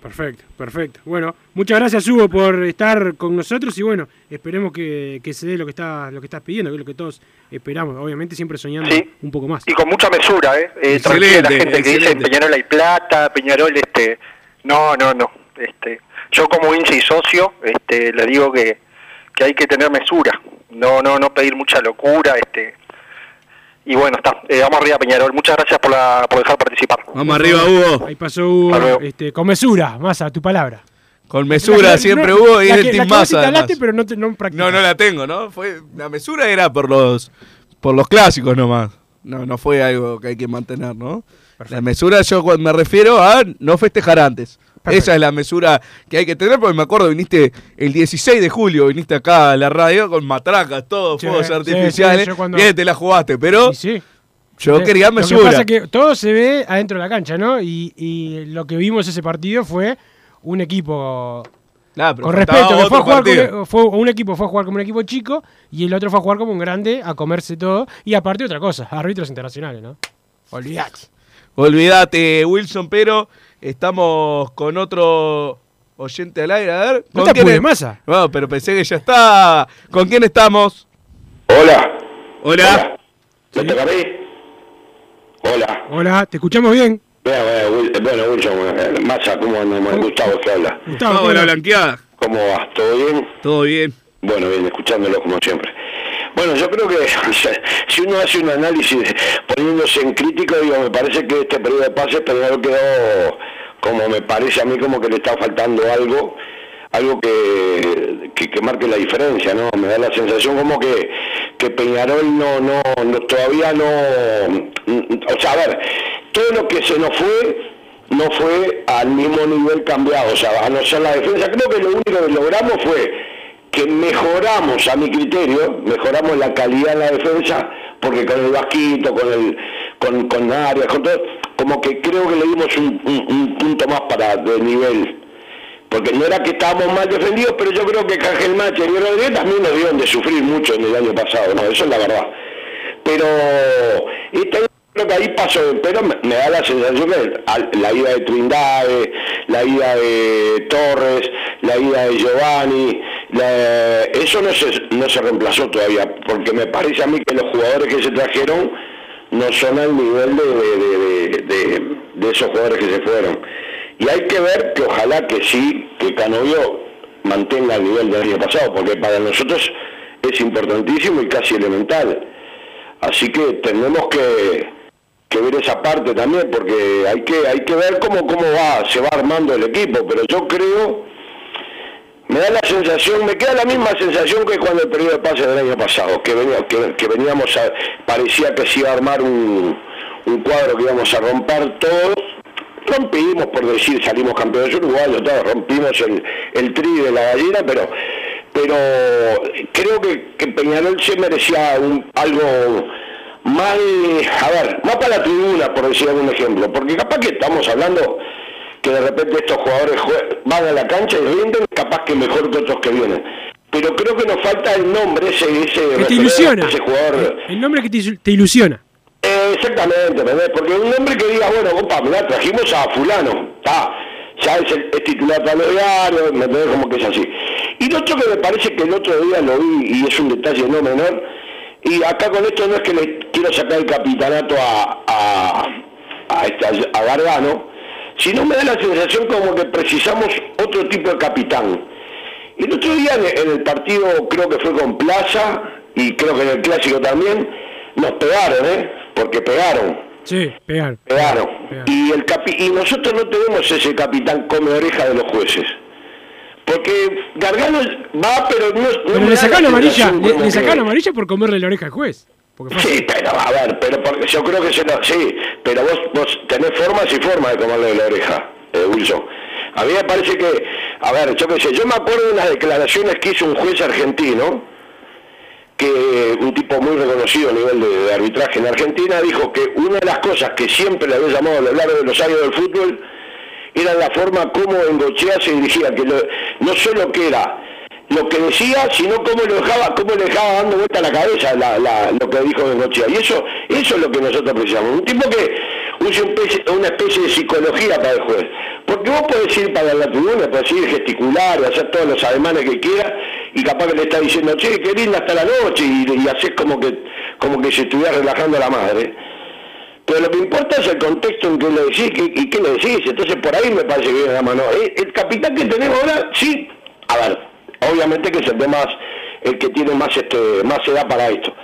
Perfecto, perfecto. Bueno, muchas gracias Hugo por estar con nosotros y bueno, esperemos que, que se dé lo que está lo que estás pidiendo, que es lo que todos esperamos, obviamente siempre soñando Sí. un poco más. Y con mucha mesura, ¿eh? eh Excelente, la gente que dice. Peñarol hay plata, Peñarol, este... No, no, no. Este, yo como hincha y socio, este, le digo que, que hay que tener mesura, no, no, no pedir mucha locura, este... Y bueno, está. Eh, vamos arriba, Peñarol. Muchas gracias por, la, por dejar participar. Vamos arriba, Hugo. Ahí pasó Hugo, este, con mesura, más a tu palabra. Con mesura La- siempre no, hubo y es el Team Massa, pero no, te- no practicás. No, no la tengo, ¿no? Fue, la mesura era por los por los clásicos nomás. No, no fue algo que hay que mantener, ¿no? La mesura yo me refiero a no festejar antes. Esa es la mesura que hay que tener, porque me acuerdo, viniste el 16 de julio, viniste acá a la radio con matracas, todo, Sí, fuegos sí, artificiales. sí, yo cuando- Bien, te la jugaste, pero yo quería Lo que mesura. pasa es que todo se ve adentro de la cancha, ¿no? Y, y lo que vimos ese partido fue un equipo Nah, con respeto, que fue a jugar un equipo fue a jugar como un equipo chico y el otro fue a jugar como un grande a comerse todo. Y aparte otra cosa, árbitros internacionales, ¿no? Olvidate. Olvídate, Wilson, pero estamos con otro oyente al aire. A ver, No ¿con te quién es? Massa. No, pero pensé que ya está. ¿Con quién estamos? Hola. Hola. ¿Me toca a mí? Hola. Hola, ¿te escuchamos bien? Bueno, bueno, eh, Massa, ¿cómo andamos? Gustavo, que habla? Gustavo, Hola, blanqueada. ¿Cómo vas? ¿Todo bien? Todo bien. Bueno, bien, escuchándolo como siempre. Bueno, yo creo que si uno hace un análisis poniéndose en crítico, digo, me parece que este periodo de pases Peñarol quedó, como me parece a mí, como que le está faltando algo, algo que, que, que marque la diferencia, ¿no? Me da la sensación como que, que Peñarol no, no, no- todavía no, o sea, a ver, todo lo que se nos fue no fue al mismo nivel cambiado, o sea, a no ser la defensa, creo que lo único que logramos fue que mejoramos, a mi criterio, mejoramos la calidad de la defensa, porque con el Vasquito, con el con, con Arias, con todo, como que creo que le dimos un, un- un punto más para de nivel. Porque no era que estábamos mal defendidos, pero yo creo que Ángel Mache y Rodríguez también nos dieron de sufrir mucho en el año pasado, no, eso es la verdad. Pero este creo que ahí pasó, pero me, me da la sensación que la ida de Trindade, la ida de Torres, la ida de Giovanni, eso no se, no se reemplazó todavía, porque me parece a mí que los jugadores que se trajeron no son al nivel de- de- de esos jugadores que se fueron. Y hay que ver que ojalá que sí, que Canovio mantenga el nivel del año pasado, porque para nosotros es importantísimo y casi elemental. Así que tenemos que, que ver esa parte también, porque hay que, hay que ver cómo, cómo va, se va armando el equipo, pero yo creo, me da la sensación, me queda la misma sensación que cuando el periodo de pase del año pasado, que, venía, que, veníamos a, parecía que se iba a armar un, un cuadro que íbamos a romper todo, rompimos por decir, salimos campeones uruguayos, todo, rompimos el, el tri de la gallina, pero pero creo que, que Peñarol se merecía un- algo más de- a ver, más para la tribuna, por decir algún ejemplo, porque capaz que estamos hablando que de repente estos jugadores jue- van a la cancha y rinden, capaz que mejor que otros que vienen. Pero creo que nos falta el nombre, ese, ese, Que te ilusiona. ese jugador. El nombre que te, ilu- te ilusiona. Eh, exactamente, ¿entendés? Porque un hombre que diga, bueno, opa, mirá, trajimos a fulano, está, ya es, el- es titular para los diarios, ¿me entendés? Como que es así. Y lo otro que me parece que el otro día lo vi, y es un detalle no menor, y acá con esto no es que le quiero sacar el capitanato a, a, a, esta- a Gargano, sino me da la sensación como que precisamos otro tipo de capitán. Y el otro día en el partido, creo que fue con Plaza, y creo que en el clásico también, nos pegaron, ¿eh? Porque pegaron, Sí, pegar. pegaron. Y, el capi- y nosotros no tenemos ese capitán come oreja de los jueces. Porque Gargano va, pero no, no Pero le sacaron la amarilla, le, le sacaron amarilla por comerle la oreja al juez. Sí, pero a ver, pero porque yo creo que se lo, sí, pero vos, vos tenés formas y formas de comerle la oreja, eh, Wilson. A mí me parece que, a ver, yo qué sé, yo me acuerdo de las declaraciones que hizo un juez argentino, que un tipo muy reconocido a nivel de, de arbitraje en Argentina, dijo que una de las cosas que siempre le había llamado a lo largo de los años del fútbol era la forma como Engochea se dirigía, que lo- no solo que era lo que decía, sino cómo lo dejaba, cómo le dejaba dando vuelta la cabeza la- la- lo que dijo Bengochea. Y eso, eso es lo que nosotros precisamos. Un tipo que use un especie- una especie de psicología para el juez. Porque vos podés ir para la tribuna, podés ir gesticular, hacer todos los ademanes que quieras, y capaz que le está diciendo, che, qué linda hasta la noche, y, y haces como que, como que se estuviera relajando a la madre. Pero lo que importa es el contexto en que le decís que- y qué le decís. Entonces por ahí me parece que viene la mano. Eh, El, capitán que tenemos ahora, sí, a ver, obviamente que es el de más, el que tiene más este, más edad para esto,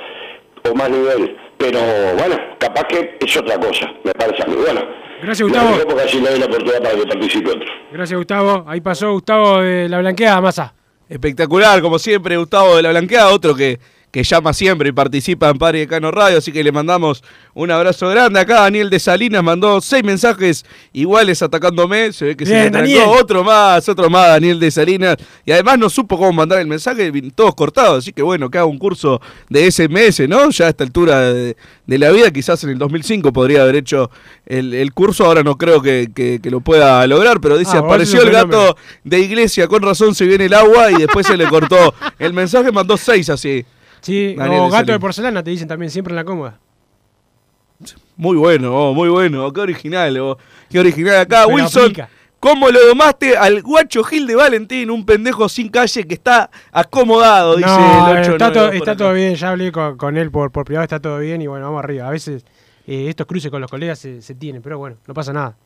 o más nivel. Pero bueno, capaz que es otra cosa, me parece a mí. Bueno, Gracias, lo Gustavo. porque así le doy la oportunidad para que participe otro. Gracias, Gustavo. Ahí pasó Gustavo de la blanqueada, masa. Espectacular, como siempre, Gustavo de la Blanqueada, otro que, que llama siempre y participa en Padre de Cano Radio, así que le mandamos un abrazo grande. Acá Daniel de Salinas mandó seis mensajes iguales atacándome, se ve que se le Daniel. otro más, otro más, Daniel de Salinas, y además no supo cómo mandar el mensaje, todos cortados, así que bueno, que haga un curso de SMS, ¿no? Ya a esta altura de, de la vida, quizás en el 2005 podría haber hecho el, el curso, ahora no creo que, que- que lo pueda lograr, pero dice, Ah, apareció el gato de iglesia, con razón se viene el agua y después se le cortó el mensaje, mandó seis así. Sí, Daniel o de gato de porcelana te dicen también, siempre en la cómoda. Muy bueno, oh, muy bueno, qué original, oh, qué original acá. Pero Wilson, aplica. ¿cómo lo domaste al guacho Gil de Valentín, un pendejo sin calle que está acomodado? Dice No, el 8 está, todo, está todo bien, ya hablé con, con él por, por privado, está todo bien y bueno, vamos arriba. A veces eh, estos cruces con los colegas se, se tienen, pero bueno, no pasa nada.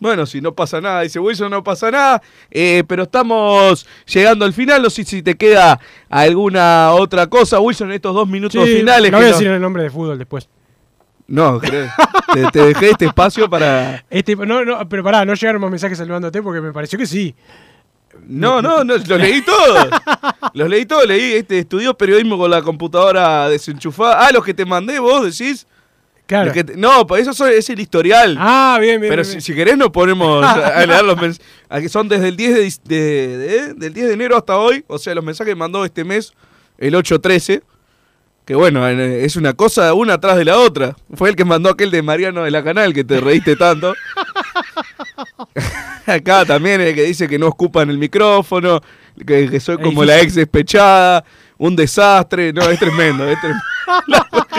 Bueno, si no pasa nada, dice Wilson, no pasa nada. eh, pero estamos llegando al final. No sé si te queda alguna otra cosa, Wilson, en estos dos minutos Sí, finales. lo voy a no- decir el nombre de fútbol después. No, te, te dejé este espacio para. Este, no, no, pero pará, no llegaron más mensajes saludándote porque me pareció que sí. No, no, no, los leí todos. Los leí todos, leí, este, estudió periodismo con la computadora desenchufada. Ah, los que te mandé vos, decís. Claro. Que te- no, pues eso es el historial. Ah, bien, bien. Pero bien, si, bien. si querés nos ponemos a leer los mensajes. Son desde el 10 de, de- de- del 10 de enero hasta hoy. O sea, los mensajes que mandó este mes, el 8-13. Que bueno, eh, es una cosa una atrás de la otra. Fue el que mandó aquel de Mariano de la Canal que te reíste tanto. Acá también el que dice que no escupan el micrófono, que, que soy como la ex despechada, un desastre. No, es tremendo. Es tremendo.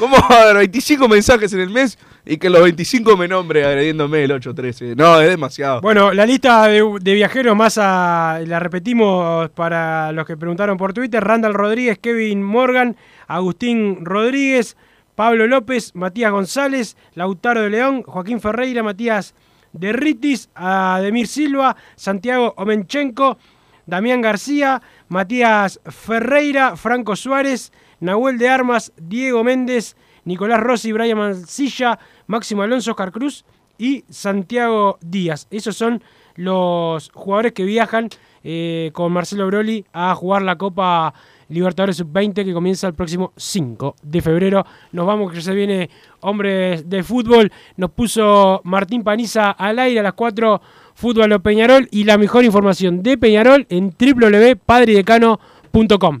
¿Cómo va a haber 25 mensajes en el mes y que los 25 me nombre agrediéndome el 8-13? No, es demasiado. Bueno, la lista de, de viajeros más a- la repetimos para los que preguntaron por Twitter. Randall Rodríguez, Kevin Morgan, Agustín Rodríguez, Pablo López, Matías González, Lautaro de León, Joaquín Ferreira, Matías Derritis, Ademir Silva, Santiago Omenchenko, Damián García, Matías Ferreira, Franco Suárez, Nahuel de Armas, Diego Méndez, Nicolás Rossi, Brian Mancilla, Máximo Alonso, Oscar Cruz y Santiago Díaz. Esos son los jugadores que viajan eh, con Marcelo Broli a jugar la Copa Libertadores Sub-20 que comienza el próximo 5 de febrero. Nos vamos, que se viene hombres de fútbol. Nos puso Martín Paniza al aire a las 4 Fútbol o Peñarol y la mejor información de Peñarol en www.padridecano.com.